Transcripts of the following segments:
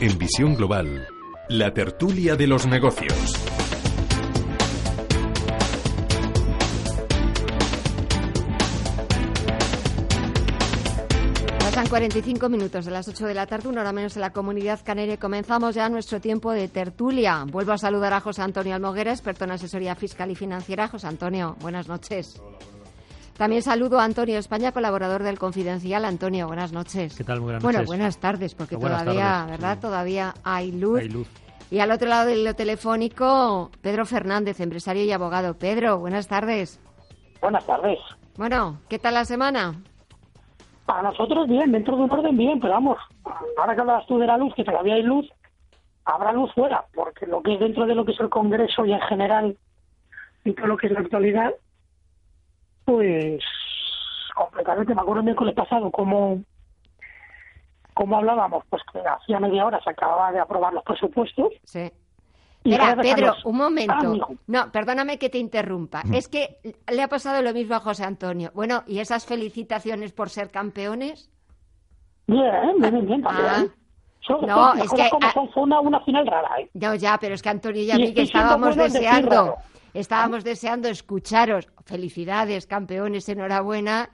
En Visión Global, la tertulia de los negocios. Pasan 45 minutos de las 8 de la tarde, una hora menos en la comunidad canaria. Comenzamos ya nuestro tiempo de tertulia. Vuelvo a saludar a José Antonio Almoguera, experto en asesoría fiscal y financiera. José Antonio, buenas noches. También saludo a Antonio España, colaborador del Confidencial. Antonio, buenas noches. ¿Qué tal? Buenas bueno, noches. buenas tardes, porque Buenas todavía, tardes. ¿verdad? Sí. Todavía hay luz. Hay luz. Y al otro lado del telefónico, Pedro Fernández, empresario y abogado. Pedro, buenas tardes. Buenas tardes. Bueno, ¿qué tal la semana? Para nosotros bien, dentro de un orden bien, pero vamos, ahora que hablabas tú de la luz, que todavía hay luz, habrá luz fuera, porque lo que es dentro de lo que es el Congreso y en general, y todo lo que es la actualidad, pues completamente, me acuerdo el miércoles pasado cómo, cómo hablábamos, pues que hacía media hora se acababa de aprobar los presupuestos. Sí. Espera, Pedro, un Ah, momento. No, perdóname que te interrumpa. Es que le ha pasado lo mismo a José Antonio. Bueno, ¿y esas felicitaciones por ser campeones? Bien, bien, bien, bien, también. Ah. Son- No, es que, como son, fue una, una final rara, ¿eh? Ya, ya, pero es que Antonio y a mí que estábamos deseando. Estábamos deseando escucharos. Felicidades, campeones, enhorabuena.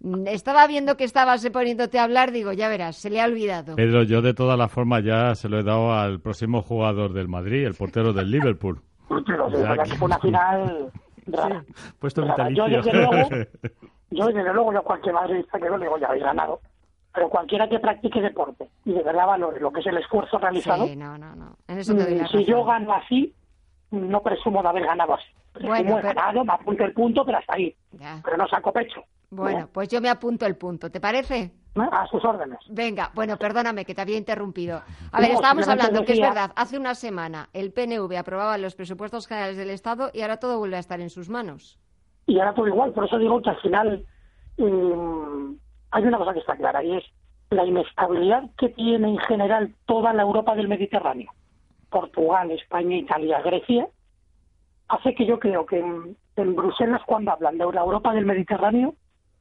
Mm, Estaba viendo que estabas poniéndote a hablar, digo, ya verás, se le ha olvidado. Pedro, yo de todas las formas ya se lo he dado al próximo jugador del Madrid, el portero del Liverpool. Pero verdad que- fue una final rara. Puesto Rara. Yo, vitalicio. desde luego, yo, desde luego, yo cualquier madridista que lo digo, ya habéis ganado. Pero cualquiera que practique deporte y de verdad valore lo que es el esfuerzo realizado, Sí, no, no, no. En eso te doy mm, la si yo gano así, no presumo de haber ganado así. Presumo Bueno, he ganado, me apunto el punto, pero hasta ahí. Ya. Pero no saco pecho. Bueno, pues yo me apunto el punto, ¿te parece? A sus órdenes. Venga, bueno, perdóname que te había interrumpido. A ver, No, estábamos hablando que es verdad, hace una semana el PNV aprobaba los presupuestos generales del Estado y ahora todo vuelve a estar en sus manos. Y ahora todo igual, por eso digo que al final mm, hay una cosa que está clara y es la inestabilidad que tiene en general toda la Europa del Mediterráneo, Portugal, España, Italia, Grecia, hace que yo creo que en, en Bruselas cuando hablan de la Europa del Mediterráneo,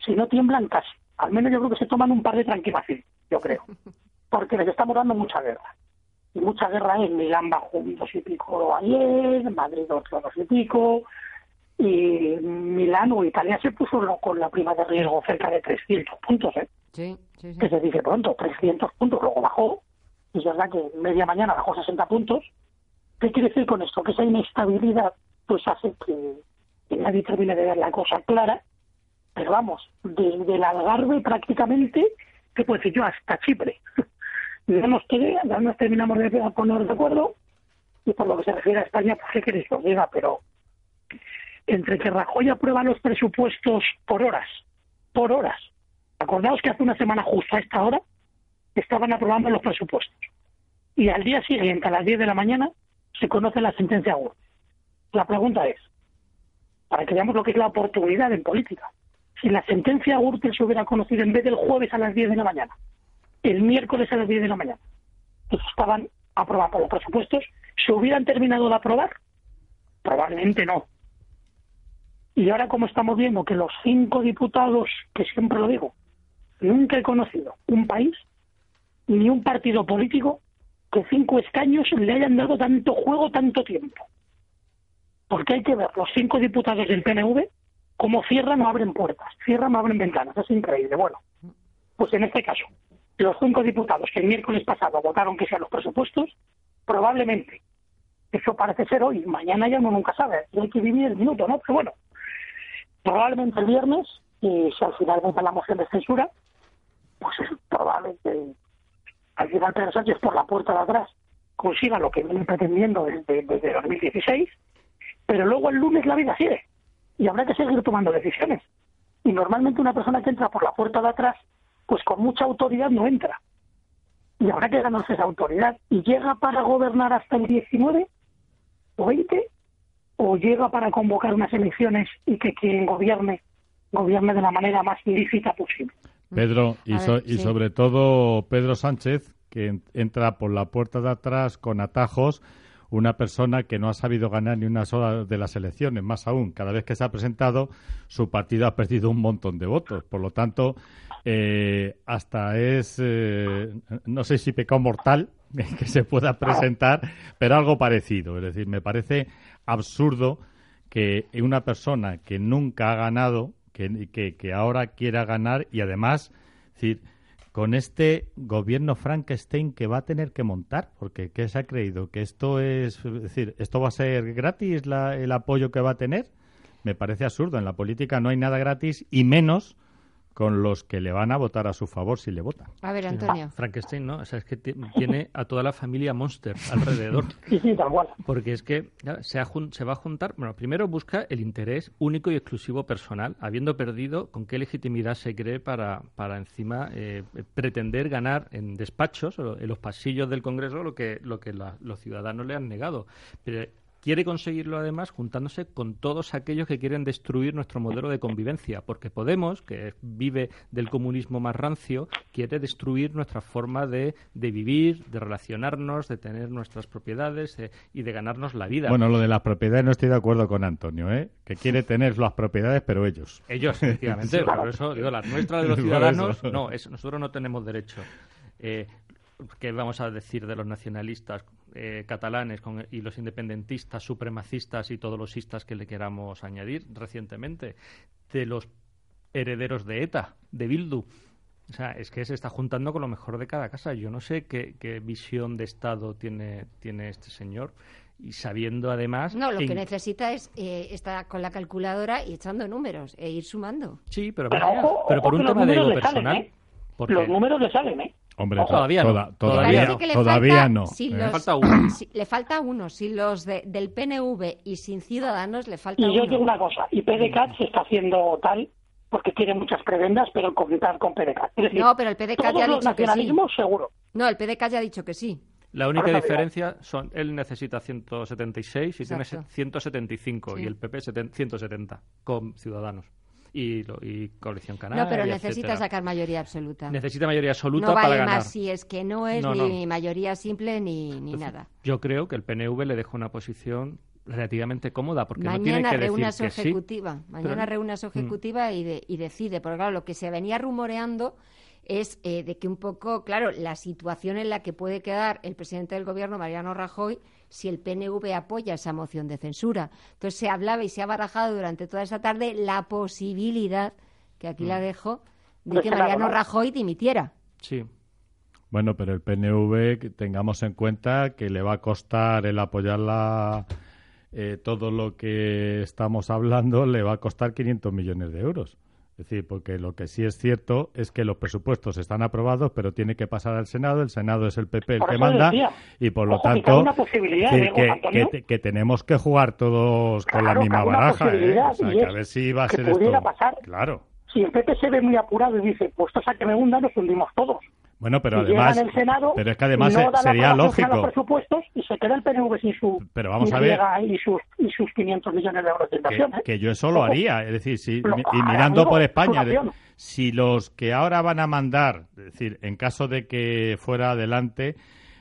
si no tiemblan casi, al menos yo creo que se toman un par de tranquilizaciones, yo creo, porque les estamos dando mucha guerra. Y mucha guerra en Milán bajó un dos y pico ayer, Madrid otro dos y pico, y Milán o Italia se puso con la prima de riesgo cerca de 300 puntos, ¿eh? Sí, sí, sí. que se dice pronto, 300 puntos, luego bajó, y es verdad que media mañana bajó 60 puntos. ¿Qué quiere decir con esto? Que esa inestabilidad pues hace que, que nadie termine de ver la cosa clara, pero vamos, desde el Algarve prácticamente, que puedo decir yo, hasta Chipre. Quede- no nos terminamos de poner de acuerdo, y por lo que se refiere a España, pues qué queréis que diga, pero entre que Rajoy aprueba los presupuestos por horas, por horas. Acordaos que hace una semana justo a esta hora estaban aprobando los presupuestos. Y al día siguiente, a las 10 de la mañana, se conoce la sentencia Gürtel. La pregunta es, para que veamos lo que es la oportunidad en política, si la sentencia Gürtel se hubiera conocido en vez del jueves a las 10 de la mañana, el miércoles a las 10 de la mañana, que estaban aprobados los presupuestos, ¿se hubieran terminado de aprobar? Probablemente no. Y ahora como estamos viendo que los cinco diputados, que siempre lo digo, nunca he conocido un país ni un partido político que cinco escaños le hayan dado tanto juego tanto tiempo. Porque hay que ver los cinco diputados del PNV cómo cierran o abren puertas, cierran o abren ventanas. Es increíble. Bueno, pues en este caso, los cinco diputados que el miércoles pasado votaron que sean los presupuestos, probablemente, eso parece ser hoy, mañana ya uno nunca sabe, hay que vivir el minuto, ¿no? Pero bueno, probablemente el viernes, y si al final vota la moción de censura, pues es probable que al final Pedro Sánchez por la puerta de atrás consiga lo que viene pretendiendo desde, desde 2016, pero luego el lunes la vida sigue y habrá que seguir tomando decisiones. Y normalmente una persona que entra por la puerta de atrás, pues con mucha autoridad no entra. y habrá que ganarse esa autoridad. ¿Y llega para gobernar hasta el 19 o 20? ¿O llega para convocar unas elecciones y que quien gobierne, gobierne de la manera más lícita posible? Pedro, y, so- ver, y sí. sobre todo Pedro Sánchez, que en- entra por la puerta de atrás con atajos, una persona que no ha sabido ganar ni una sola de las elecciones. Más aún, cada vez que se ha presentado, su partido ha perdido un montón de votos. Por lo tanto, eh, hasta es, eh, no sé si pecado mortal que se pueda presentar, pero algo parecido. Es decir, me parece absurdo que una persona que nunca ha ganado, que, que, que ahora quiera ganar y además, decir, con este gobierno Frankenstein que va a tener que montar, porque ¿qué se ha creído? ¿Que esto es, es decir, esto va a ser gratis la- el apoyo que va a tener? Me parece absurdo. En la política no hay nada gratis y menos con los que le van a votar a su favor si le votan. A ver, Antonio. Frankenstein, ¿no? O sea, es que ti- tiene a toda la familia Monster alrededor. Sí, sí, tal cual. Porque es que se, ha se va a juntar. Bueno, primero busca el interés único y exclusivo personal, habiendo perdido con qué legitimidad se cree para, para encima eh, pretender ganar en despachos en los pasillos del Congreso lo que, lo que la- los ciudadanos le han negado. Pero quiere conseguirlo además juntándose con todos aquellos que quieren destruir nuestro modelo de convivencia, porque Podemos, que vive del comunismo más rancio, quiere destruir nuestra forma de, de vivir, de relacionarnos, de tener nuestras propiedades eh, y de ganarnos la vida. Bueno, lo de las propiedades no estoy de acuerdo con Antonio, ¿eh? Que quiere tener las propiedades, pero ellos. Ellos, efectivamente, por eso digo, las nuestras de los ciudadanos, no, es- nosotros no tenemos derecho. Eh, ¿Qué vamos a decir de los nacionalistas eh, catalanes con- y los independentistas, supremacistas y todos los istas que le queramos añadir recientemente? De los herederos de ETA, de Bildu. O sea, es que se está juntando con lo mejor de cada casa. Yo no sé qué, qué visión de Estado tiene, tiene este señor. Y sabiendo además. No, lo que necesita es eh, estar con la calculadora y echando números e ir sumando. Sí, pero, Pero vaya, ojo, pero por ojo un tema de ego personal. ¿eh? porque- Los números le salen, ¿eh? Hombre, Ojo, todavía no, toda- todavía todavía, le todavía falta, no. si ¿eh? los- Falta uno. si- le falta uno. Si los de- del PNV y sin Ciudadanos le falta Y yo uno. digo una cosa, y PDCAT se está haciendo tal porque tiene muchas prebendas, pero contar con PDCAT. Es decir, No, pero el PDCAT todos ya ha los dicho que sí. nacionalismos, seguro. No, el PDK ya ha dicho que sí. La única diferencia son él necesita 176 y tiene Exacto. 175 Sí. y el PP seten- 170 con Ciudadanos y, lo- y Coalición Canaria. No, pero necesita etcétera. sacar mayoría absoluta. Necesita mayoría absoluta no para vale ganar. más si es que no es No, ni no. mayoría simple ni, ni Entonces, nada. Yo creo que el PNV le deja una posición relativamente cómoda porque no tiene Mañana que reúne a decir su que sí. ejecutiva. Mañana Pero- reúne a su Mm. ejecutiva y, de- y decide. Porque claro, lo que se venía rumoreando es eh, de que un poco, claro, la situación en la que puede quedar el presidente del gobierno, Mariano Rajoy, si el PNV apoya esa moción de censura. Entonces se hablaba y se ha barajado durante toda esa tarde la posibilidad, que aquí Mm. la dejo, de De que Mariano ¿no? Rajoy dimitiera. Sí. Bueno, pero el PNV, que tengamos en cuenta que le va a costar el apoyarla, eh, todo lo que estamos hablando, le va a costar 500 millones de euros. Es decir, porque lo que sí es cierto es que los presupuestos están aprobados, pero tiene que pasar al Senado. El Senado es el PP el Por que manda decía, y por lo que tanto, ¿eh, que, tenemos que jugar todos con la misma baraja. ¿eh? O sea, que a ver si va a ser esto. pasar. Claro. Si el PP se ve muy apurado y dice, pues esto a que me hunda, nos hundimos todos. Bueno, pero llegan además, el Senado, pero es que además no sería lógico. los presupuestos y se queda el PNV sin su Pero vamos a ver. y sus y sus 500 millones de euros de que, inversión. ¿eh? que yo eso lo haría, es decir, si, Lo- y ah, mirando amigo, por es España, de- si los que ahora van a mandar, es decir, en caso de que fuera adelante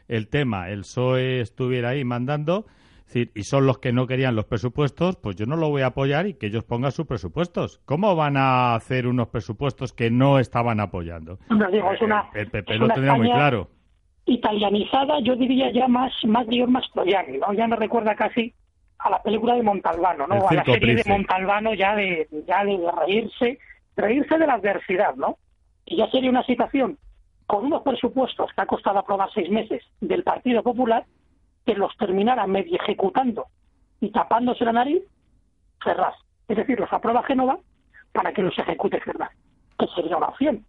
el tema, el PSOE estuviera ahí mandando, decir, y son los que no querían los presupuestos, pues yo no lo voy a apoyar y que ellos pongan sus presupuestos. ¿Cómo van a hacer unos presupuestos que no estaban apoyando? Hombre, digo, es una- el PP es lo una tendría muy claro. italianizada, yo diría ya más, más guion Mastroianni, ¿no? Ya me recuerda casi a la película de Montalbano, ¿no? A la serie de Montalbano ya de, ya de reírse, reírse de la adversidad, ¿no? Y ya sería una situación con unos presupuestos que ha costado aprobar seis meses del Partido Popular, que los terminara medio ejecutando y tapándose la nariz, Ferraz. Es decir, los aprueba Génova para que los ejecute Ferraz, que sería una opción.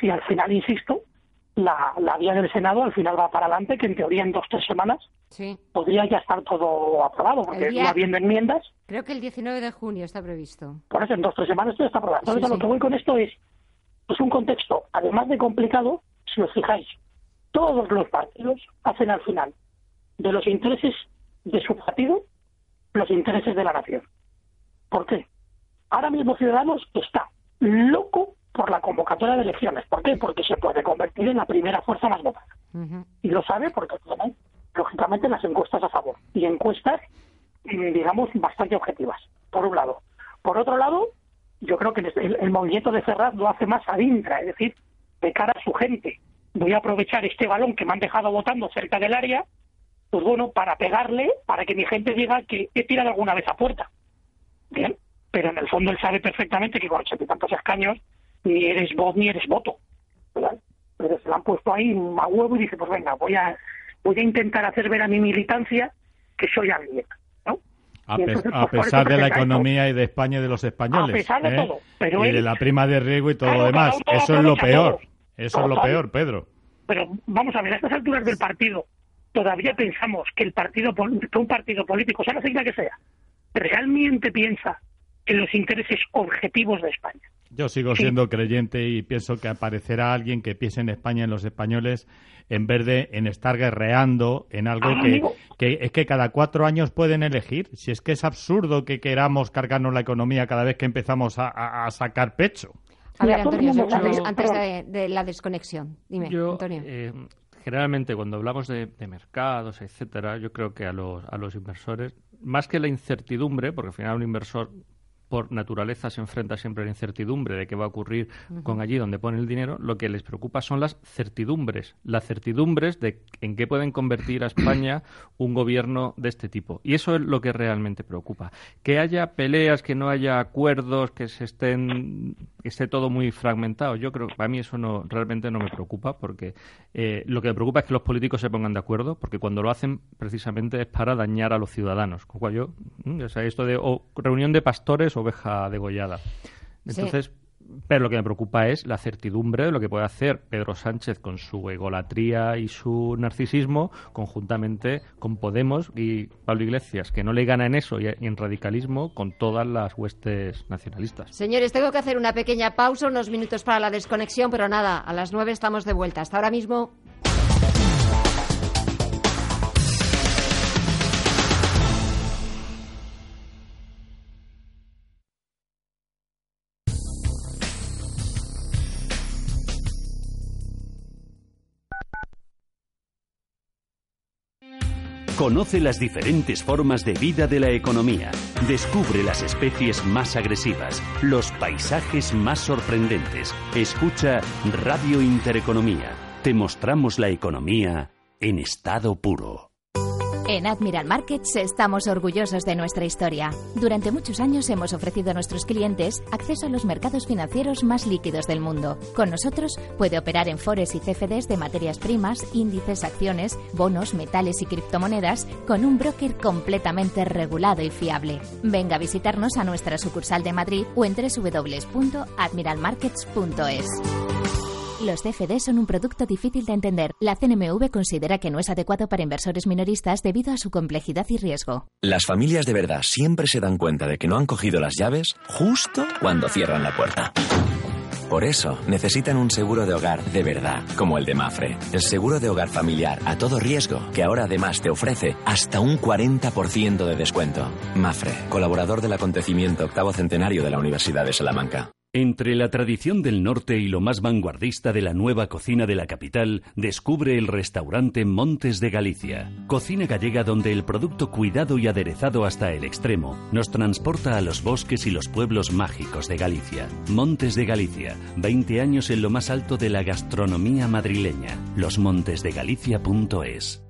Si al final, insisto, la, la vía del Senado al final va para adelante, que en teoría en dos tres semanas Sí. podría ya estar todo aprobado, porque día- no habiendo enmiendas, Creo que el 19 de junio está previsto. por eso en dos tres semanas todo está aprobado. Entonces, Sí, a lo que voy con esto es, es un contexto, además de complicado, si os fijáis, todos los partidos hacen al final de los intereses de su partido los intereses de la nación. ¿Por qué? Ahora mismo Ciudadanos está loco por la convocatoria de elecciones. ¿Por qué? Porque se puede convertir en la primera fuerza más votada. Y lo sabe porque tiene, lógicamente, las encuestas a favor. Y encuestas, mm, digamos, bastante objetivas, por un lado. Por otro lado, yo creo que el, movimiento de Ferraz lo hace más adintra, es decir, de cara a su gente. Voy a aprovechar este balón que me han dejado votando cerca del área, pues bueno, para pegarle, para que mi gente diga que he tirado alguna vez a puerta. Bien, pero en el fondo él sabe perfectamente que con ochenta y tantos escaños ni eres voz ni eres voto. Pero se lo han puesto ahí a huevo y dice, pues venga, voy a, voy a intentar hacer ver a mi militancia que soy alguien. A, pues, pesar de la economía y de España y de los españoles. A pesar de ¿eh? todo. Pero y de la prima de riesgo y todo lo demás. Eso es lo peor. Eso es lo peor, Pedro. Pero vamos a ver, a estas alturas del partido, todavía pensamos que el partido que un partido político, sea la sigla que sea, realmente piensa en los intereses objetivos de España. Yo sigo siendo creyente y pienso que aparecerá alguien que piense en España, en los españoles, en vez de en estar guerreando en algo ah, que, es que cada cuatro años pueden elegir. Si es que es absurdo que queramos cargarnos la economía cada vez que empezamos a, sacar pecho. A ver, Antonio, antes, de, la desconexión, dime, Antonio. Eh, generalmente cuando hablamos de, mercados, etcétera, yo creo que a los, a los inversores, más que la incertidumbre, porque al final un inversor por naturaleza se enfrenta siempre a la incertidumbre de qué va a ocurrir con allí donde pone el dinero, lo que les preocupa son las certidumbres, las certidumbres de en qué pueden convertir a España un gobierno de este tipo. Y eso es lo que realmente preocupa. Que haya peleas, que no haya acuerdos, que se estén que esté todo muy fragmentado. Yo creo que para mí eso no realmente no me preocupa porque eh, lo que me preocupa es que los políticos se pongan de acuerdo porque cuando lo hacen precisamente es para dañar a los ciudadanos. Con cual yo, mm, o sea, esto de reunión de pastores, oveja degollada. Entonces, pero lo que me preocupa es la certidumbre de lo que puede hacer Pedro Sánchez con su egolatría y su narcisismo, conjuntamente con Podemos y Pablo Iglesias, que no le gana en eso y en radicalismo con todas las huestes nacionalistas. Señores, tengo que hacer una pequeña pausa, unos minutos para la desconexión, pero nada, a las nueve estamos de vuelta. Hasta ahora mismo. Conoce las diferentes formas de vida de la economía. Descubre las especies más agresivas, los paisajes más sorprendentes. Escucha Radio Intereconomía. Te mostramos la economía en estado puro. En Admiral Markets estamos orgullosos de nuestra historia. Durante muchos años hemos ofrecido a nuestros clientes acceso a los mercados financieros más líquidos del mundo. Con nosotros puede operar en fores y CFDs de materias primas, índices, acciones, bonos, metales y criptomonedas con un broker completamente regulado y fiable. Venga a visitarnos a nuestra sucursal de Madrid o en www.admiralmarkets.es. Los CFD son un producto difícil de entender. La CNMV considera que no es adecuado para inversores minoristas debido a su complejidad y riesgo. Las familias de verdad siempre se dan cuenta de que no han cogido las llaves justo cuando cierran la puerta. Por eso necesitan un seguro de hogar de verdad, como el de Mafre. El seguro de hogar familiar a todo riesgo, que ahora además te ofrece hasta un 40% de descuento. Mafre, colaborador del acontecimiento octavo centenario de la Universidad de Salamanca. Entre la tradición del norte y lo más vanguardista de la nueva cocina de la capital, descubre el restaurante Montes de Galicia. Cocina gallega donde el producto cuidado y aderezado hasta el extremo nos transporta a los bosques y los pueblos mágicos de Galicia. Montes de Galicia, 20 años en lo más alto de la gastronomía madrileña. losmontesdegalicia.es.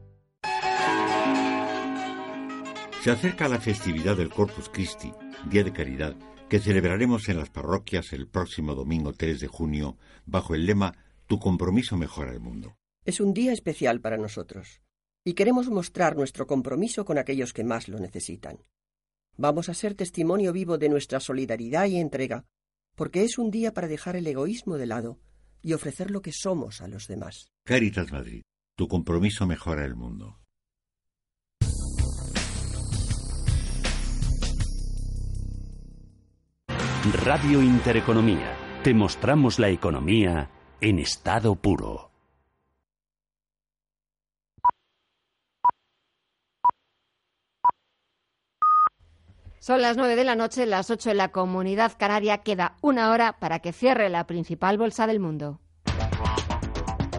Se acerca la festividad del Corpus Christi, Día de Caridad que celebraremos en las parroquias el próximo domingo 3 de junio bajo el lema Tu compromiso mejora el mundo. Es un día especial para nosotros y queremos mostrar nuestro compromiso con aquellos que más lo necesitan. Vamos a ser testimonio vivo de nuestra solidaridad y entrega, porque es un día para dejar el egoísmo de lado y ofrecer lo que somos a los demás. Caritas Madrid, tu compromiso mejora el mundo. Radio Intereconomía. Te mostramos la economía en estado puro. Son las 9 de la noche, las 8 en la comunidad canaria. Queda una hora para que cierre la principal bolsa del mundo.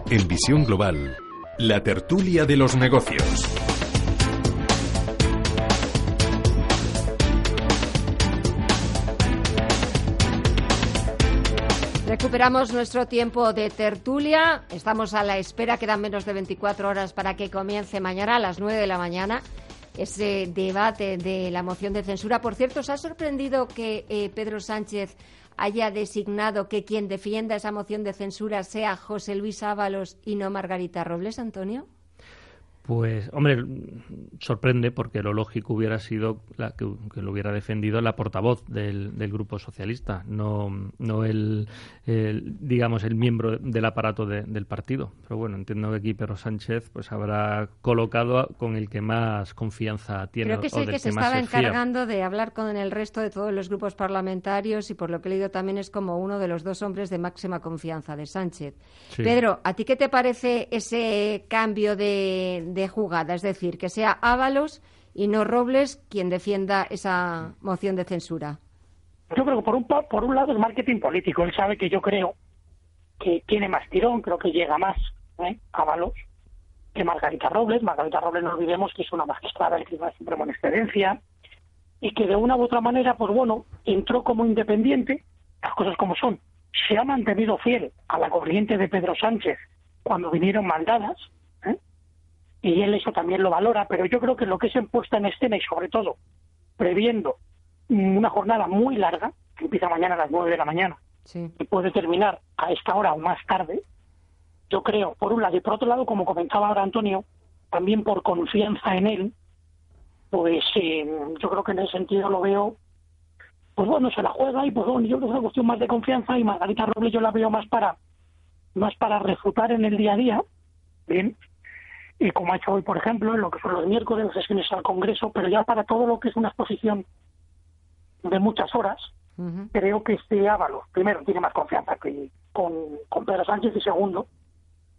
En visión global, la tertulia de los negocios. Recuperamos nuestro tiempo de tertulia. Estamos a la espera, quedan menos de 24 horas para que comience mañana a las 9 de la mañana ese debate de la moción de censura. Por cierto, ¿os ha sorprendido que eh, Pedro Sánchez haya designado que quien defienda esa moción de censura sea José Luis Ábalos y no Margarita Robles, Antonio? Pues, hombre, sorprende porque lo lógico hubiera sido la, que, lo hubiera defendido la portavoz del, Grupo Socialista, no, no el, digamos, el miembro del aparato del partido. Pero bueno, entiendo que aquí Pedro Sánchez pues habrá colocado con el que más confianza tiene. Creo que sí que, se estaba encargando de hablar con el resto de todos los grupos parlamentarios y por lo que he leído también es como uno de los dos hombres de máxima confianza de Sánchez. Pedro, ¿a ti qué te parece ese cambio de de jugada, es decir, que sea Ábalos y no Robles quien defienda esa moción de censura. Yo creo que por un, por un lado el marketing político. Él sabe que yo creo que tiene más tirón, creo que llega más ¿eh? Ábalos que Margarita Robles. Margarita Robles no olvidemos que es una magistrada del Tribunal Supremo en excedencia y que de una u otra manera, pues bueno, entró como independiente, las cosas como son. Se ha mantenido fiel a la corriente de Pedro Sánchez cuando vinieron mandadas, y él eso también lo valora, pero yo creo que lo que es en puesta en escena y sobre todo previendo una jornada muy larga, que empieza mañana a las nueve de la mañana y puede terminar a esta hora o más tarde, yo creo, por un lado, y por otro lado, como comentaba ahora Antonio, también por confianza en él, pues eh, yo creo que en ese sentido lo veo, pues bueno, se la juega y pues bueno, yo creo que es una cuestión más de confianza y Margarita Robles yo la veo más para más para refutar en el día a día, bien, y como ha hecho hoy, por ejemplo, en lo que son los miércoles, las sesiones al Congreso, pero ya para todo lo que es una exposición de muchas horas, creo que este Ábalos, primero, tiene más confianza que con, con Pedro Sánchez y segundo,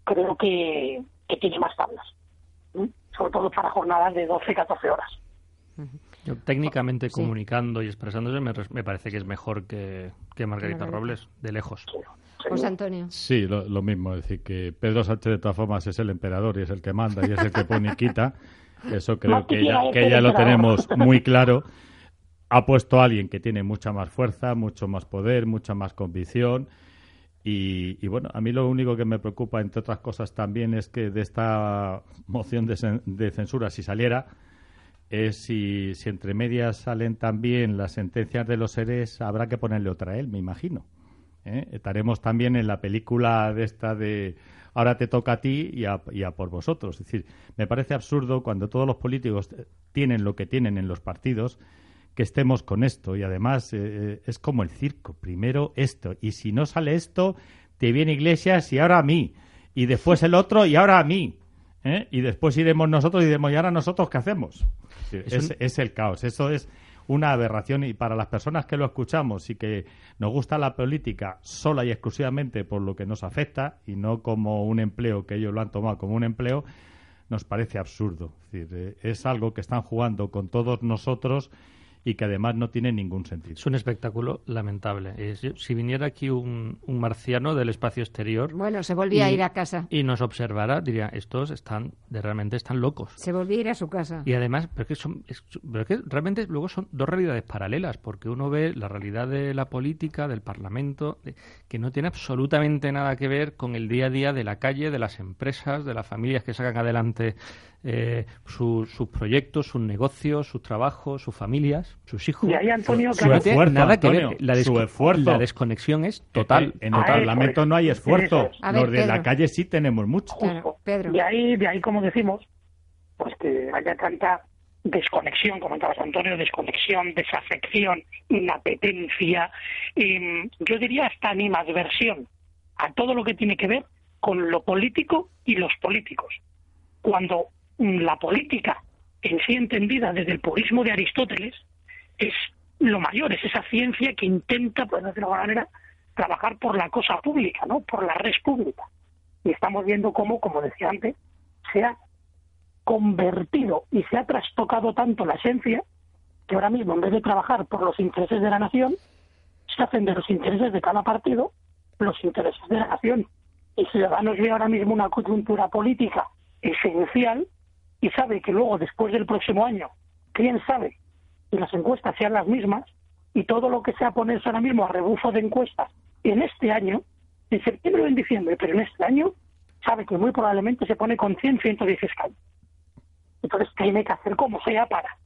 creo que, que tiene más tablas, sobre todo para jornadas de 12, 14 horas. Yo, técnicamente comunicando y expresándose me, parece que es mejor que, que Margarita, Robles, de lejos. José Antonio. Sí, lo, mismo. Es decir, que Pedro Sánchez de todas formas es el emperador y es el que manda y es el que pone y quita. Eso creo que ya, que ya lo tenemos muy claro. Ha puesto a alguien que tiene mucha más fuerza, mucho más poder, mucha más convicción. Y, bueno, a mí lo único que me preocupa, entre otras cosas, también es que de esta moción de, de censura, si saliera, es si, si entre medias salen también las sentencias de los seres, habrá que ponerle otra él, me imagino. ¿Eh? Estaremos también en la película de esta de ahora te toca a ti y a, por vosotros. Es decir, me parece absurdo cuando todos los políticos tienen lo que tienen en los partidos que estemos con esto y además eh, eh, es como el circo. Primero esto y si no sale esto, te viene Iglesias y ahora a mí y después el otro y ahora a mí. Y después iremos nosotros y diremos, ¿y ahora nosotros qué hacemos? Es, es el caos. Eso es una aberración y para las personas que lo escuchamos y que nos gusta la política sola y exclusivamente por lo que nos afecta y no como un empleo que ellos lo han tomado como un empleo, nos parece absurdo. Es, decir, eh, es algo que están jugando con todos nosotros y que además no tiene ningún sentido. Es un espectáculo lamentable. si viniera aquí un, marciano del espacio exterior... Bueno, se volvía a ir a casa. Y nos observara, diría, estos están, de, realmente están locos. Se volvía a ir a su casa. Y además, pero que, son, pero que realmente luego son dos realidades paralelas, porque uno ve la realidad de la política, del Parlamento, que no tiene absolutamente nada que ver con el día a día de la calle, de las empresas, de las familias que sacan adelante eh, sus proyectos, sus negocios, sus trabajos, sus familias, sus hijos. Y ahí, Antonio, su, esfuerzo, nada que ver. La, la, desconexión es total. En el Parlamento no hay esfuerzo. Los de la calle sí tenemos mucho. Pedro. De ahí, de ahí, como decimos, pues que haya tanta desconexión, comentabas Antonio, desconexión, desafección, inapetencia, y yo diría hasta animadversión a todo lo que tiene que ver con lo político y los políticos. Cuando la política en sí entendida desde el purismo de Aristóteles es lo mayor, es esa ciencia que intenta, por decirlo de alguna manera, trabajar por la cosa pública, ¿no? por la red pública. Y estamos viendo cómo, como decía antes, se ha convertido y se ha trastocado tanto la esencia que ahora mismo, en vez de trabajar por los intereses de la nación, se hacen de los intereses de cada partido los intereses de la nación. El ciudadano ve ahora mismo una coyuntura política esencial y sabe que luego, después del próximo año, quién sabe si las encuestas sean las mismas y todo lo que sea ponerse ahora mismo a rebufo de encuestas en este año, en septiembre o en diciembre, pero en este año, sabe que muy probablemente se pone con 100, 110 escaños. Entonces tiene que hacer como sea para.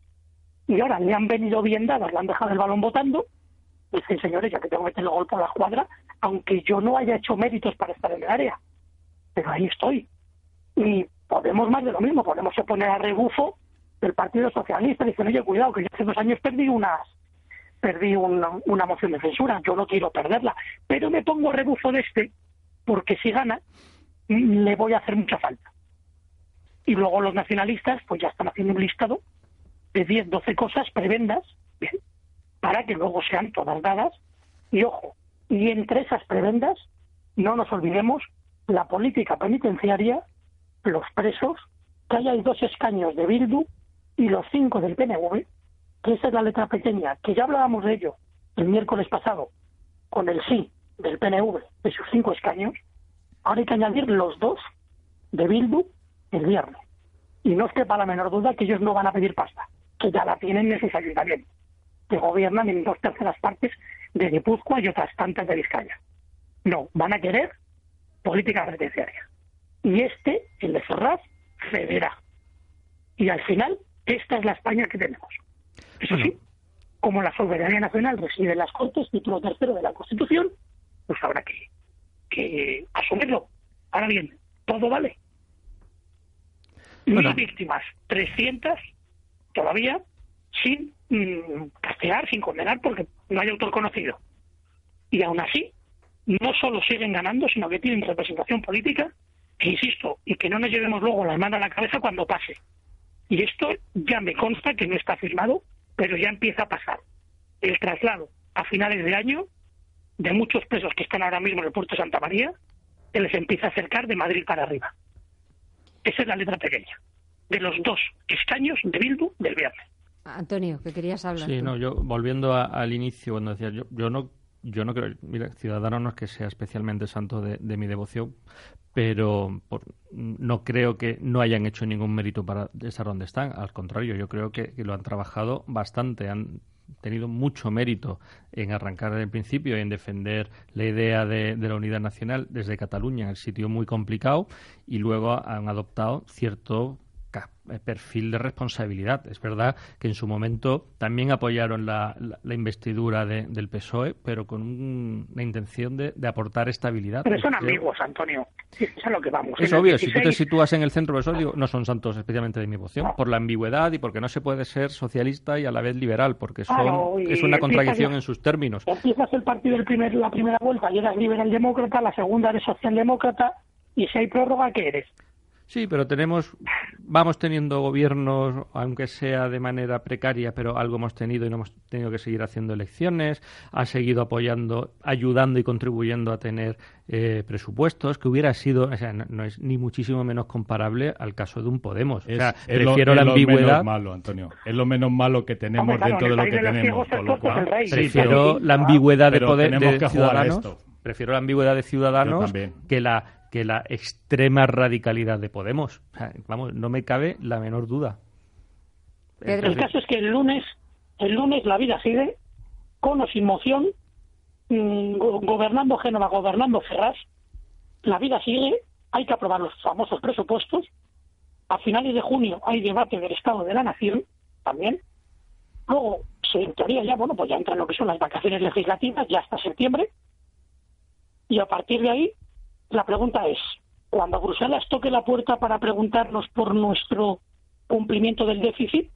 Y ahora le han venido bien dadas, le han dejado el balón votando. Dicen, señores, ya que tengo que meter el gol por la cuadra, aunque yo no haya hecho méritos para estar en el área. Pero ahí estoy. Y Podemos más de lo mismo, Podemos poner a rebufo del Partido Socialista, dicen, oye, cuidado, que yo hace dos años perdí unas perdí una, una moción de censura, yo no quiero perderla, pero me pongo a rebufo de este, porque si gana, le voy a hacer mucha falta. Y luego los nacionalistas, pues ya están haciendo un listado de 10, 12 cosas prebendas, bien, para que luego sean todas dadas. Y ojo, y entre esas prebendas, no nos olvidemos la política penitenciaria los presos, que haya dos escaños de Bildu y los cinco del PNV, que esa es la letra pequeña, que ya hablábamos de ello el miércoles pasado, con el sí del PNV de sus cinco escaños, ahora hay que añadir los dos de Bildu el viernes. Y no es que para la menor duda que ellos no van a pedir pasta, que ya la tienen en sus ayuntamientos, que gobiernan en dos terceras partes de Guipúzcoa y otras tantas de Vizcaya. No, van a querer política penitenciaria y este, el de Ferraz, cederá. Y al final, esta es la España que tenemos. Eso sí, como la soberanía nacional reside en las Cortes, título tercero de la Constitución, pues habrá que, que asumirlo. Ahora bien, todo vale. Mil víctimas, 300 todavía sin mm, castigar, sin condenar, porque no hay autor conocido. Y aún así, no solo siguen ganando, sino que tienen representación política insisto, y que no nos llevemos luego las manos a la cabeza cuando pase. Y esto ya me consta que no está firmado, pero ya empieza a pasar. El traslado a finales de año de muchos presos que están ahora mismo en el puerto de Santa María, se les empieza a acercar de Madrid para arriba. Esa es la letra pequeña. De los dos escaños de Bildu del viernes. Antonio, que querías hablar. Sí, no, yo volviendo al inicio, cuando decía, yo, yo no yo no creo, mira, Ciudadano no es que sea especialmente santo de, mi devoción, pero no creo que no hayan hecho ningún mérito para estar donde están. Al contrario, yo creo que, lo han trabajado bastante, han tenido mucho mérito en arrancar desde el principio y en defender la idea de, de, la unidad nacional desde Cataluña, el sitio muy complicado, y luego han adoptado cierto perfil de responsabilidad. Es verdad que en su momento también apoyaron la, investidura del PSOE, pero con una intención de, aportar estabilidad. Pero son amigos, Antonio. Es lo que vamos. Es obvio, si tú te sitúas en el centro del PSOE, no son santos especialmente de mi devoción, por la ambigüedad y porque no se puede ser socialista y a la vez liberal, porque son, es una contradicción en sus términos. Empiezas el partido el primer, la primera vuelta y eres liberal demócrata, la segunda eres socialdemócrata, y si hay prórroga, ¿qué eres? Sí, pero tenemos, vamos teniendo gobiernos, aunque sea de manera precaria, pero algo hemos tenido y no hemos tenido que seguir haciendo elecciones. Ha seguido apoyando, ayudando y contribuyendo a tener eh, presupuestos, que hubiera sido, o sea, no, es ni muchísimo menos comparable al caso de un Podemos. Es, o sea, prefiero la ambigüedad. Lo malo, Antonio. Es lo menos malo que tenemos dentro de lo que tenemos. prefiero la ambigüedad de poder de ciudadanos. Prefiero la ambigüedad de ciudadanos que la que la extrema radicalidad de Podemos. vamos, no me cabe la menor duda. el caso es que el lunes, el lunes la vida sigue con o sin moción, mm, gobernando Génova, gobernando Ferraz, la vida sigue, hay que aprobar los famosos presupuestos. A finales de junio hay debate del Estado de la Nación también. Luego, en teoría ya, bueno, pues ya entran lo que son las vacaciones legislativas, ya hasta septiembre. Y a partir de ahí la pregunta es, cuando Bruselas toque la puerta para preguntarnos por nuestro cumplimiento del déficit,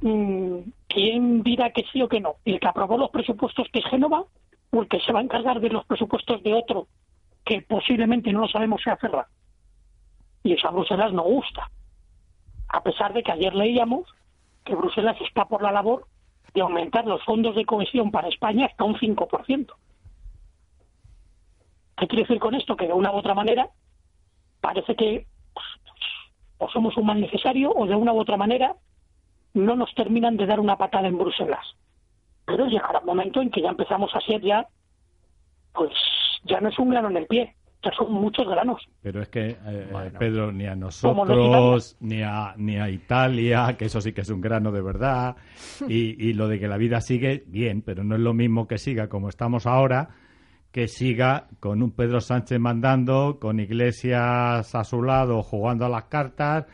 mm, ¿quién dirá que sí o que no? ¿El que aprobó los presupuestos que es Génova o el que se va a encargar de los presupuestos de otro que posiblemente no lo sabemos si aferra? Y eso a Bruselas no gusta. A pesar de que ayer leíamos que Bruselas está por la labor de aumentar los fondos de cohesión para España hasta un 5%. ¿Qué quiere decir con esto? Que de una u otra manera parece que o somos un mal necesario o de una u otra manera no nos terminan de dar una patada en Bruselas. Pero llegará un momento en que ya empezamos a ser ya, pues ya no es un grano en el pie, ya son muchos granos. Pero es que, eh, Pedro, ni a nosotros, ni a, ni a Italia, que eso sí que es un grano de verdad, y, y lo de que la vida sigue, bien, pero no es lo mismo que siga como estamos ahora, que siga con un Pedro Sánchez mandando, con Iglesias a su lado jugando a las cartas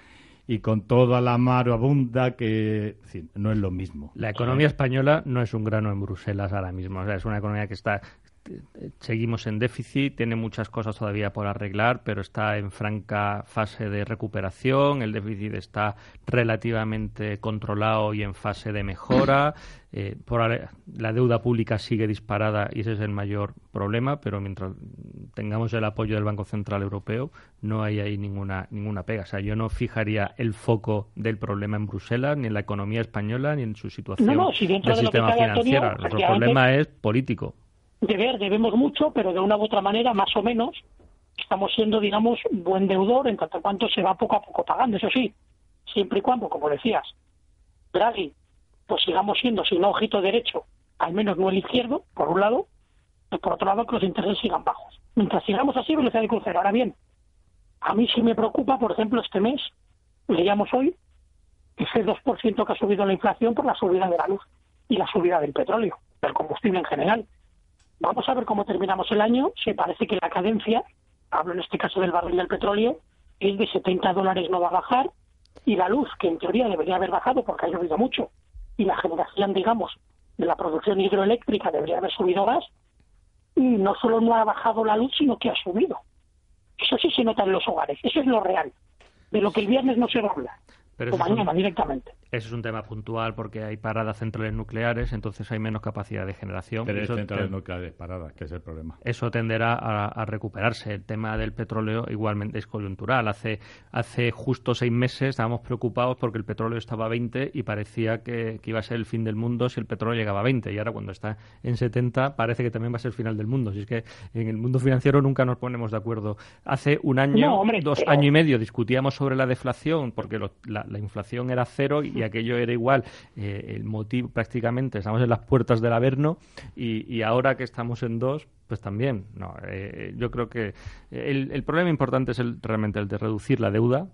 y con toda la abunda que no es lo mismo. La economía española no es un grano en Bruselas ahora mismo, o sea, es una economía que está seguimos en déficit, tiene muchas cosas todavía por arreglar, pero está en franca fase de recuperación, el déficit está relativamente controlado y en fase de mejora. Eh, por la deuda pública sigue disparada y ese es el mayor problema, pero mientras tengamos el apoyo del Banco Central Europeo no hay ahí ninguna ninguna pega. O sea, yo no fijaría el foco del problema en Bruselas, ni en la economía española, ni en su situación del sistema financiero. El problema es político deber debemos mucho, pero de una u otra manera, más o menos, estamos siendo, digamos, buen deudor en tanto cuanto se va poco a poco pagando, eso sí, siempre y cuando, como decías, Draghi, pues sigamos siendo, si no ojito derecho, al menos no el izquierdo, por un lado, y por otro lado que los intereses sigan bajos. Mientras sigamos así, velocidad de crucero. Ahora bien, a mí sí me preocupa, por ejemplo, este mes, leíamos hoy, ese 2% que ha subido la inflación por la subida de la luz y la subida del petróleo, del combustible en general. Vamos a ver cómo terminamos el año. Se parece que la cadencia, hablo en este caso del barril del petróleo, es de 70 dólares no va a bajar y la luz, que en teoría debería haber bajado porque ha llovido mucho, y la generación, digamos, de la producción hidroeléctrica debería haber subido más, y no solo no ha bajado la luz, sino que ha subido. Eso sí se nota en los hogares, eso es lo real, de lo que el viernes no se va a hablar. Pero o mañana directamente. Ese es un tema puntual porque hay paradas centrales nucleares, entonces hay menos capacidad de generación. Pero centrales nucleares paradas, que es el problema. Eso tenderá a, recuperarse. El tema del petróleo igualmente es coyuntural. Hace, hace justo seis meses estábamos preocupados porque el petróleo estaba a 20 y parecía que, iba a ser el fin del mundo si el petróleo llegaba a 20. Y ahora cuando está en 70 parece que también va a ser el final del mundo. Si es que en el mundo financiero nunca nos ponemos de acuerdo. Hace un año, dos años y medio discutíamos sobre la deflación porque la, la, inflación era cero y aquello era igual. Eh, el motivo prácticamente, estamos en las puertas del Averno y, y ahora que estamos en dos, pues también. No, eh, yo creo que el, el, problema importante es el, realmente el de reducir la deuda,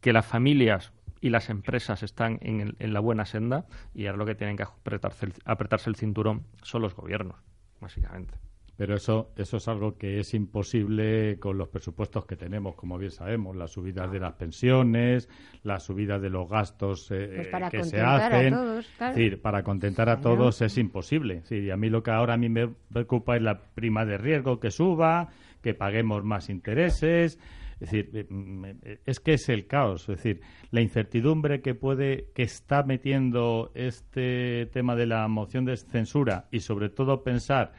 que las familias y las empresas están en, en la buena senda y ahora lo que tienen que apretarse apretarse el cinturón son los gobiernos, básicamente. Pero eso, eso es algo que es imposible con los presupuestos que tenemos, como bien sabemos, las subidas de las pensiones, las subidas de los gastos eh, pues que se hacen. es decir, para contentar a todos es imposible. Sí, a mí lo que ahora a mí me preocupa es la prima de riesgo que suba, que paguemos más intereses. Es decir, eh, es que es el caos. Es decir, la incertidumbre que puede, que está metiendo este tema de la moción de censura y sobre todo pensar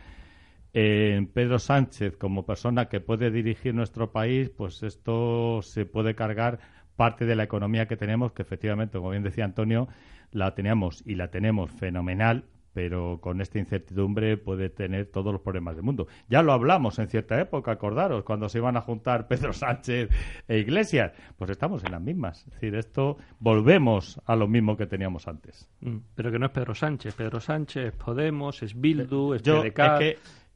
en Pedro Sánchez como persona que puede dirigir nuestro país, pues esto se puede cargar parte de la economía que tenemos, que efectivamente, como bien decía Antonio, la teníamos y la tenemos fenomenal, pero con esta incertidumbre puede tener todos los problemas del mundo. Ya lo hablamos en cierta época, acordaros, cuando se iban a juntar Pedro Sánchez e Iglesias, pues estamos en las mismas. Es decir, esto volvemos a lo mismo que teníamos antes. Mm, pero que no es Pedro Sánchez, Pedro Sánchez, Podemos, es Bildu, es Yo,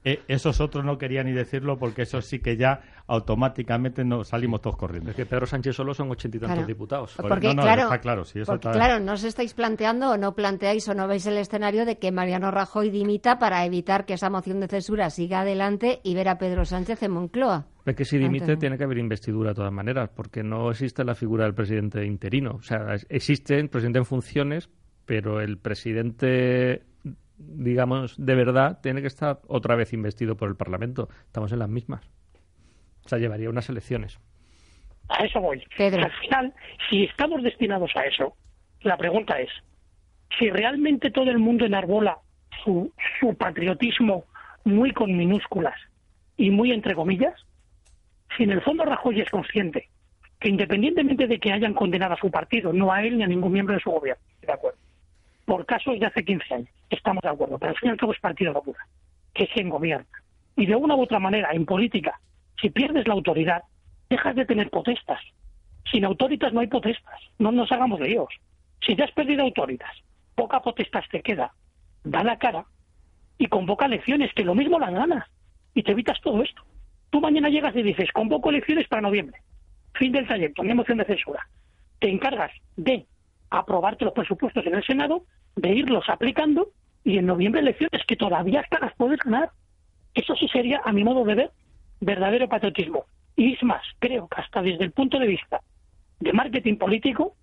eh, esos otros no querían ni decirlo porque eso sí que ya automáticamente no salimos todos corriendo. Es que Pedro Sánchez solo son ochenta y tantos diputados. Porque, no, claro, claro, claro, no os estáis planteando o no planteáis o no veis el escenario de que Mariano Rajoy dimita para evitar que esa moción de censura siga adelante y ver a Pedro Sánchez en Moncloa. Es que si dimite tiene que haber investidura de todas maneras, porque no existe la figura del presidente interino. O sea, existe el presidente en funciones, pero el presidente digamos, de verdad, tiene que estar otra vez investido por el Parlamento. Estamos en las mismas. O sea, llevaría unas elecciones. A eso voy. Al final, si estamos destinados a eso, la pregunta es, si realmente todo el mundo enarbola su, su patriotismo muy con minúsculas y muy entre comillas, si en el fondo Rajoy es consciente que independientemente de que hayan condenado a su partido, no a él ni a ningún miembro de su gobierno, de acuerdo, por casos de hace 15 años. Estamos de acuerdo, pero al fin y al cabo es partido popular, que es quien gobierna. Y de una u otra manera, en política, si pierdes la autoridad, dejas de tener potestas. Sin autoritas no hay potestas, no nos hagamos ellos. Si te has perdido autoridad, poca potestad te queda, da la cara y convoca elecciones, que lo mismo las ganas, y te evitas todo esto. Tú mañana llegas y dices, convoco elecciones para noviembre, fin del trayecto, mi moción de censura. Te encargas de aprobarte los presupuestos en el Senado, de irlos aplicando y en noviembre elecciones que todavía hasta las puedes ganar. Eso sí sería, a mi modo de ver, verdadero patriotismo. Y es más, creo que hasta desde el punto de vista de marketing político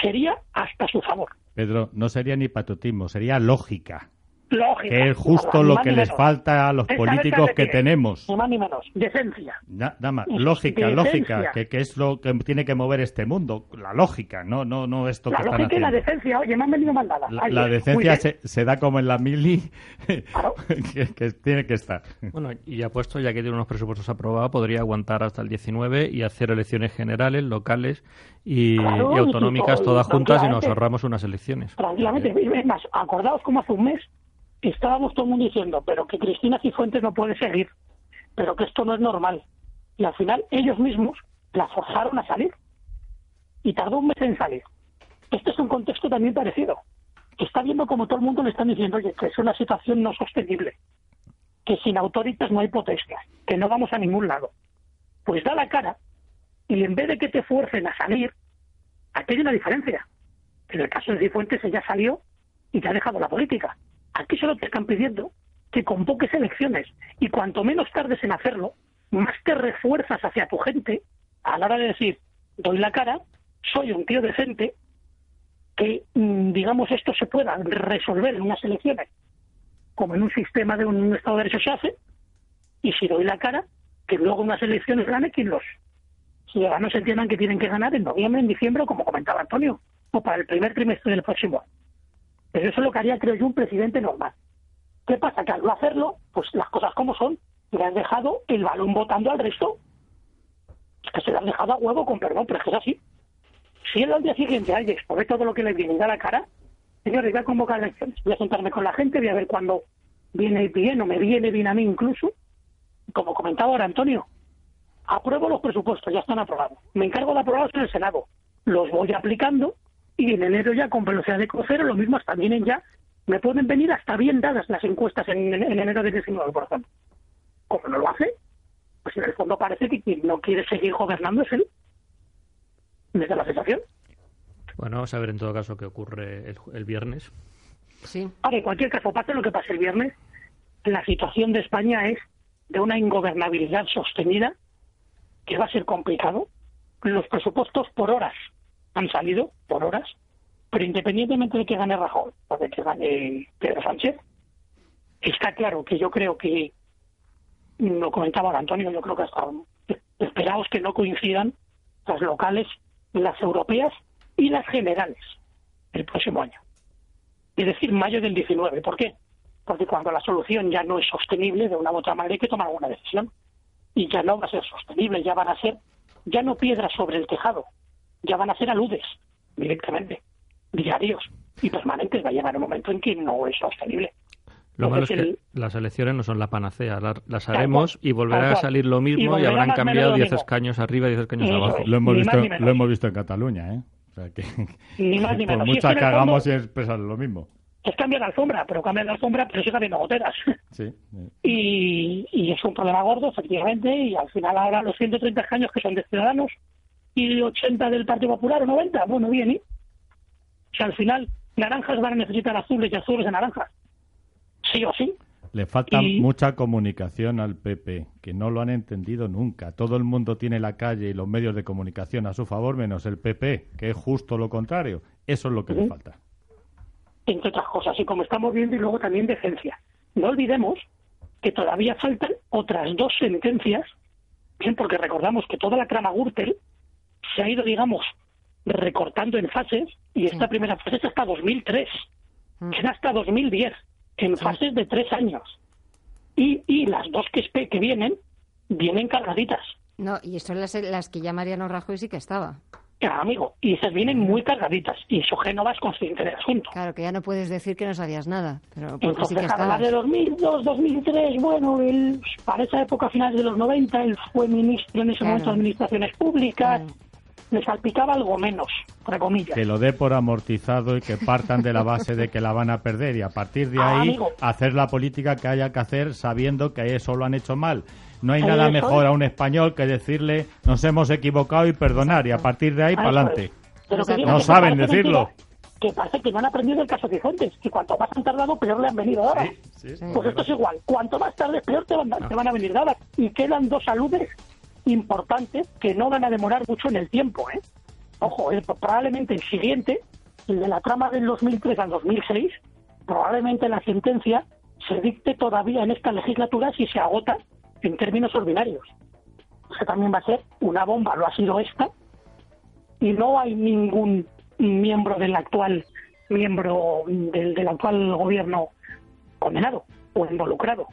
sería hasta su favor. Pedro, no sería ni patriotismo, sería lógica. Lógica. Que es justo lo que les falta a los políticos que tenemos. Ni más ni menos. Decencia. Nada más. Lógica, lógica. Que, que, es lo que tiene que mover este mundo. La lógica, no no no esto la que lógica están y la haciendo. decencia. Oye, me han venido mandadas. La, la Muy decencia se, se da como en la mili, que, que tiene que estar. Bueno, y ya puesto, ya que tiene unos presupuestos aprobados, podría aguantar hasta el 19 y hacer elecciones generales, locales y, Claro, y autonómicas y- todas juntas y nos ahorramos unas elecciones. Tranquilamente. Y Es más, acordaos como hace un mes estábamos todo el mundo diciendo, pero que Cristina Cifuentes no puede seguir, pero que esto no es normal. Y al final ellos mismos la forzaron a salir. Y tardó un mes en salir. Este es un contexto también parecido. Que está viendo como todo el mundo le están diciendo, oye, que es una situación no sostenible. Que sin autoritas no hay protestas. Que no vamos a ningún lado. Pues da la cara y en vez de que te fuercen a salir, aquí hay una diferencia. En el caso de Cifuentes ella salió y te ha dejado la política. Aquí solo te están pidiendo que convoques elecciones y cuanto menos tardes en hacerlo, más te refuerzas hacia tu gente a la hora de decir, doy la cara, soy un tío decente, que mm, digamos esto se pueda resolver en unas elecciones como en un sistema de un Estado de Derecho se hace, y si doy la cara, que luego unas elecciones gane quien los ciudadanos entiendan que tienen que ganar en noviembre, en diciembre, como comentaba Antonio, o para el primer trimestre del próximo año. Pero eso es lo que haría, creo yo, un presidente normal. ¿Qué pasa? Que al no hacerlo, pues las cosas como son, le has dejado el balón votando al resto. Es que se lo has dejado a huevo, con perdón, pero es que es así. Si él al día siguiente, ay, expone todo lo que le viene y da la cara, señores, voy a convocar elecciones, voy a sentarme con la gente, voy a ver cuándo viene bien o me viene bien a mí incluso. Como comentaba ahora Antonio, apruebo los presupuestos, ya están aprobados. Me encargo de aprobarlos en el Senado. Los voy aplicando y en enero ya con velocidad de crucero, lo mismo hasta vienen ya, me pueden venir hasta bien dadas las encuestas en, en enero de 19, por ejemplo. Como no lo hace, pues en el fondo parece que quien no quiere seguir gobernando es él. Me da la sensación. Bueno, vamos a ver en todo caso qué ocurre el, el viernes. Sí. Ahora, en cualquier caso, pase lo que pase el viernes, la situación de España es de una ingobernabilidad sostenida que va a ser complicado. Los presupuestos por horas han salido, por horas, pero independientemente de que gane Rajoy o de que gane Pedro Sánchez, está claro que yo creo que, lo comentaba Antonio, yo creo que hasta esperaos que no coincidan las locales, las europeas y las generales el próximo año. Es decir, mayo del 19. ¿Por qué? Porque cuando la solución ya no es sostenible, de una u otra manera hay que tomar alguna decisión. Y ya no va a ser sostenible, ya van a ser, ya no piedras sobre el tejado, ya van a ser aludes directamente, diarios y permanentes. Va a llegar un momento en que no es sostenible. Lo malo es que las elecciones no son la panacea, la- las haremos y volverá a salir lo Y mismo y, habrán cambiado lo 10 mismo. escaños arriba y 10 escaños Eso abajo. es. Lo hemos, visto, lo hemos visto en Cataluña, ¿eh? O sea que, Ni más ni por menos. Y es que hagamos fondo- es pesar lo mismo. Es cambiar la alfombra, pero cambiar la alfombra, pero sigue habiendo goteras. Sí. y, y es un problema gordo, efectivamente, y al final ahora los 130 escaños que son de Ciudadanos y 80 del Partido Popular o 90, bueno, bien, ¿y? O sea, al final naranjas van a necesitar azules y azules de naranjas. Sí o sí. Le falta Y- mucha comunicación al PP, que no lo han entendido nunca. Todo el mundo tiene la calle y los medios de comunicación a su favor, menos el PP, que es justo lo contrario. Eso es lo que le falta. entre otras cosas, y como estamos viendo, y luego también decencia. No olvidemos que todavía faltan otras dos sentencias, bien, porque recordamos que toda la trama Gürtel se ha ido, digamos, recortando en fases, y esta primera fase es hasta 2003, queda hasta 2010, en fases de tres años. Y, y las dos que, que vienen, vienen cargaditas. No, y son las, las que ya Mariano Rajoy sí que estaba. Ya, amigo, y esas vienen muy cargaditas, y eso Génova es consciente del asunto. Claro, que ya no puedes decir que no sabías nada, pero porque sí Entonces, que estabas. de 2002, 2003, bueno, él, para esa época, finales de los 90, él fue ministro en ese Claro. momento de Administraciones Públicas. Le salpicaba algo menos, entre comillas. Que lo dé por amortizado y que partan de la base de que la van a perder y a partir de Ah, ahí amigo. hacer la política que haya que hacer sabiendo que eso lo han hecho mal. No hay nada mejor es. a un español que decirle nos hemos equivocado y perdonar y a partir de ahí Ah, para adelante. No que saben decirlo. mentira, Que parece que no han aprendido el caso Cifuentes, que cuanto más han tardado, peor le han venido dadas. Pues esto es igual. Cuanto más tarde, peor te van, te van a venir dadas. Y quedan dos saludes importantes que no van a demorar mucho en el tiempo. ¿eh? Ojo, eh, probablemente el siguiente, el de la trama del 2003 al 2006, probablemente la sentencia se dicte todavía en esta legislatura si se agota en términos ordinarios. O sea, también va a ser una bomba, lo ha sido esta, y no hay ningún miembro del actual miembro del actual gobierno condenado o involucrado.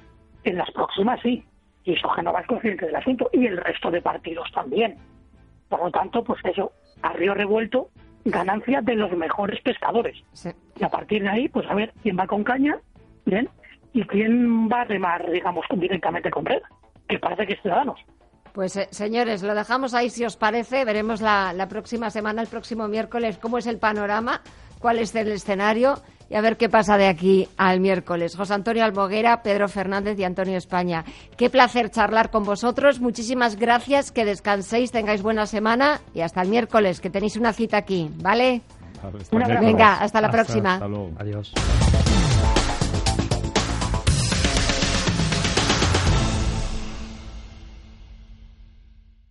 En las próximas sí, y eso Génova es consciente del asunto, y el resto de partidos también. Por lo tanto, pues eso, a río revuelto, ganancia de los mejores pescadores. Y a partir de ahí, pues a ver quién va con caña, bien, y quién va a remar, digamos, directamente con red, que parece que es Ciudadanos. Pues eh, señores, lo dejamos ahí si os parece. Veremos la, la próxima semana, el próximo miércoles, cómo es el panorama, cuál es el escenario y a ver qué pasa de aquí al miércoles. José Antonio Alboguera, Pedro Fernández y Antonio España. Qué placer charlar con vosotros. Muchísimas gracias, que descanséis, tengáis buena semana y hasta el miércoles, que tenéis una cita aquí, ¿vale? Hasta. Venga, hasta la Hasta- próxima. hasta luego. Adiós.